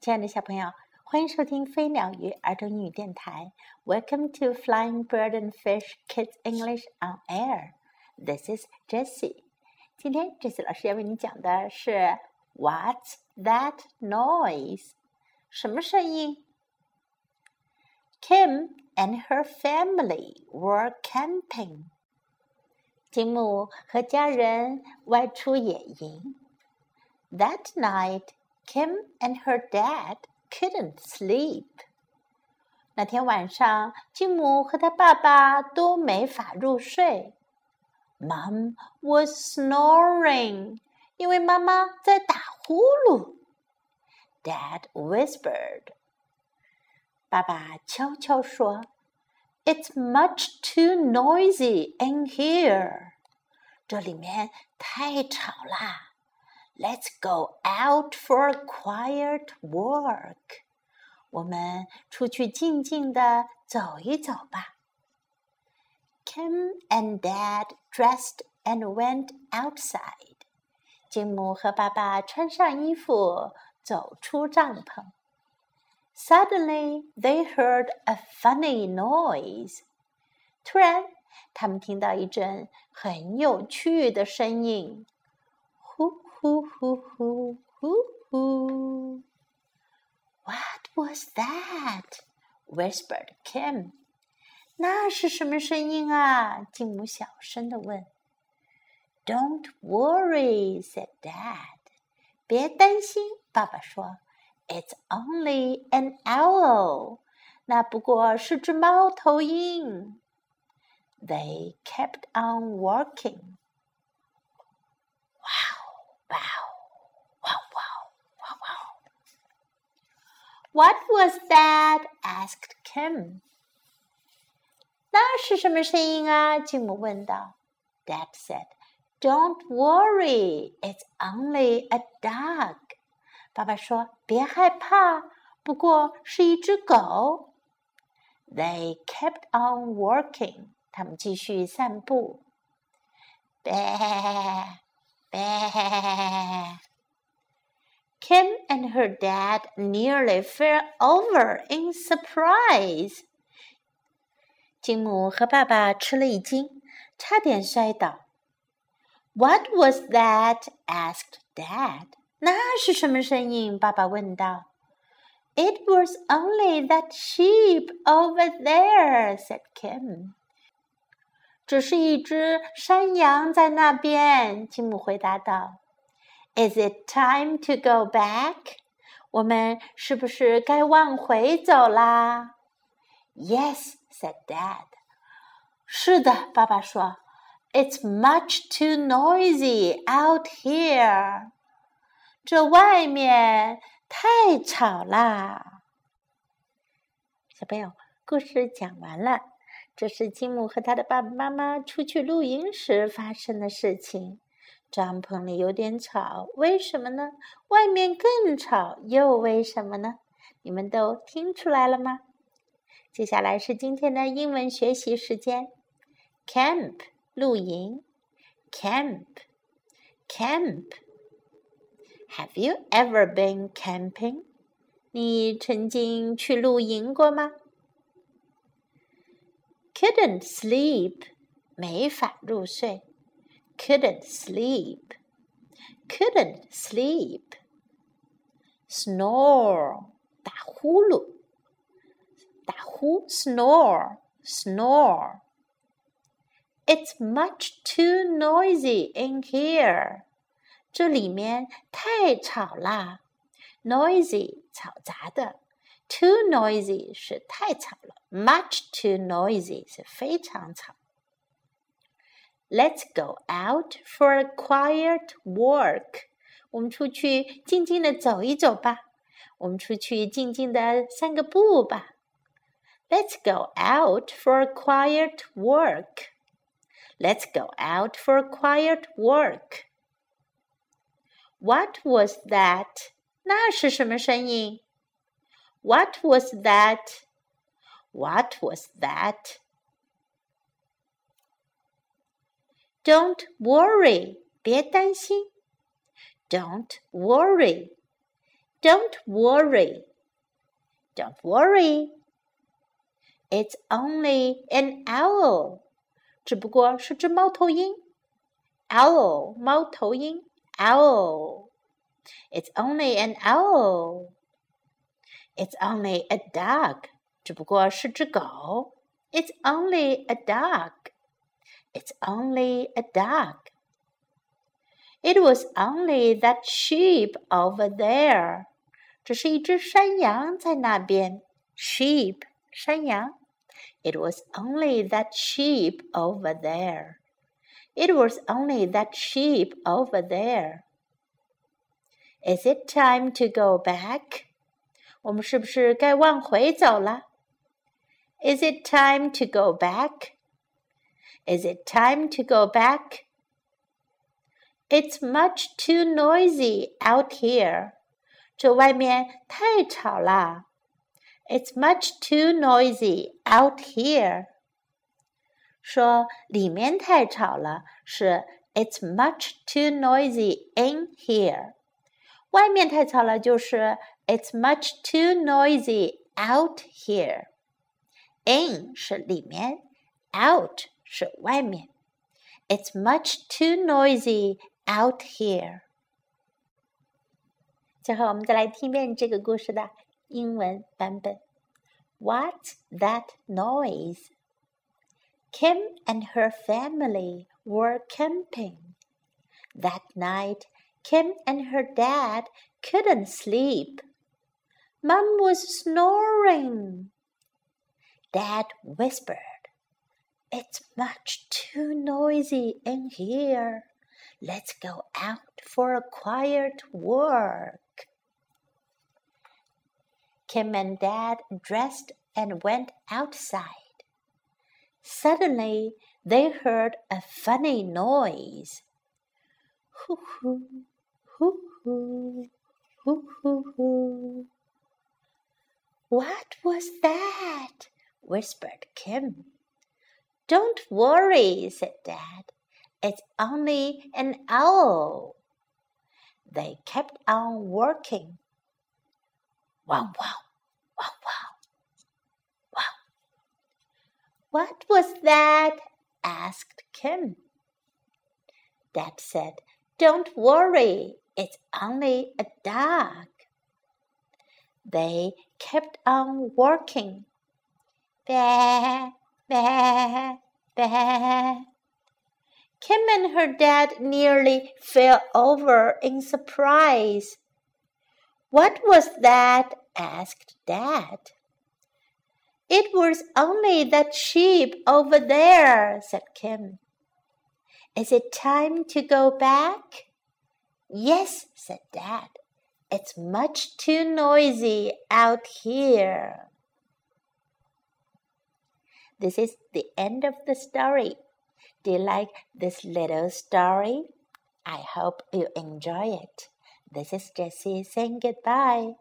亲爱的小朋友，欢迎收听飞鸟鱼儿童英语电台。Welcome to Flying Bird and Fish Kids English on Air. This is Jessie. 今天 Jessie 老师要为你讲的是 What's that noise？什么声音？Kim and her family were camping. 金木和家人外出野营。That night. Kim and her dad couldn't sleep. sleep。那天晚上，金姆和他爸爸都没法入睡。Mom was snoring，因为妈妈在打呼噜。Dad whispered，爸爸悄悄说：“It's much too noisy in here。”这里面太吵啦。Let's go out for a quiet walk. 我们出去静静的走一走吧。Kim and Dad dressed and went outside. 金姆和爸爸穿上衣服，走出帐篷。Suddenly they heard a funny noise. 突然，他们听到一阵很有趣的声音。hoo hoo hoo hoo hoo. What was that? whispered Kim. 那是什么声音啊？继母小声的问。Don't worry, said Dad. 别担心，爸爸说，It's only an owl. 那不过是只猫头鹰。They kept on working. What was that? asked Kim. 那是什么声音啊？吉姆问道。Dad said, "Don't worry, it's only a dog." 爸爸说：“别害怕，不过是一只狗。” They kept on walking. 他们继续散步。Bear, bear. Kim and her dad nearly fell over in surprise. 金姆和爸爸吃了一惊，差点摔倒。What was that? asked Dad. 那是什么声音？爸爸问道。It was only that sheep over there, said Kim. 只是一只山羊在那边，吉姆回答道。Is it time to go back？我们是不是该往回走啦？Yes, said Dad. 是的，爸爸说。It's much too noisy out here. 这外面太吵啦。小朋友，故事讲完了。这是金姆和他的爸爸妈妈出去露营时发生的事情。帐篷里有点吵，为什么呢？外面更吵，又为什么呢？你们都听出来了吗？接下来是今天的英文学习时间。Camp 露营，Camp，Camp。Have you ever been camping？你曾经去露营过吗？Couldn't sleep，没法入睡。couldn't sleep, couldn't sleep. Snore, 打呼噜，打呼，snore, snore. It's much too noisy in here. 这里面太吵啦，noisy 吵杂的，too noisy 是太吵了，much too noisy 是非常吵。Let's go out for a quiet walk. 我们出去静静的走一走吧。我们出去静静的散个步吧。Let's go out for a quiet walk. Let's go out for a quiet walk. What was that? 那是什么声音？What was that? What was that? Don't worry，别担心。Don't worry. Don't worry. Don't worry. It's only an owl. 只不过是只猫头鹰。Owl，猫头鹰。Owl. It's only an owl. It's only a dog. 只不过是只狗。It's only a dog. It's only a dog. It was only that sheep over there. 只是一只山羊在那边。Sheep，山羊。It was only that sheep over there. It was only that sheep over there. Is it time to go back? 我们是不是该往回走了？Is it time to go back? Is it time to go back? It's much too noisy out here. 这外面太吵啦。It's much too noisy out here. 说里面太吵了，是 It's much too noisy in here。外面太吵了，就是 It's much too noisy out here。In 是里面，out 是外面。It's much too noisy out here。最后，我们再来听一遍这个故事的英文版本。What's that noise? Kim and her family were camping. That night, Kim and her dad couldn't sleep. Mum was snoring. Dad whispered. It's much too noisy in here. Let's go out for a quiet walk. Kim and Dad dressed and went outside. Suddenly, they heard a funny noise. Hoo hoo, hoo hoo, hoo hoo hoo. What was that? whispered Kim. Don't worry, said Dad. It's only an owl. They kept on working. Wow, wow, wow, wow, wow. What was that? asked Kim. Dad said, Don't worry, it's only a dog. They kept on working. Bah, bah, bah. Kim and her dad nearly fell over in surprise. What was that? asked Dad. It was only that sheep over there, said Kim. Is it time to go back? Yes, said Dad. It's much too noisy out here. This is the end of the story. Do you like this little story? I hope you enjoy it. This is Jessie saying goodbye.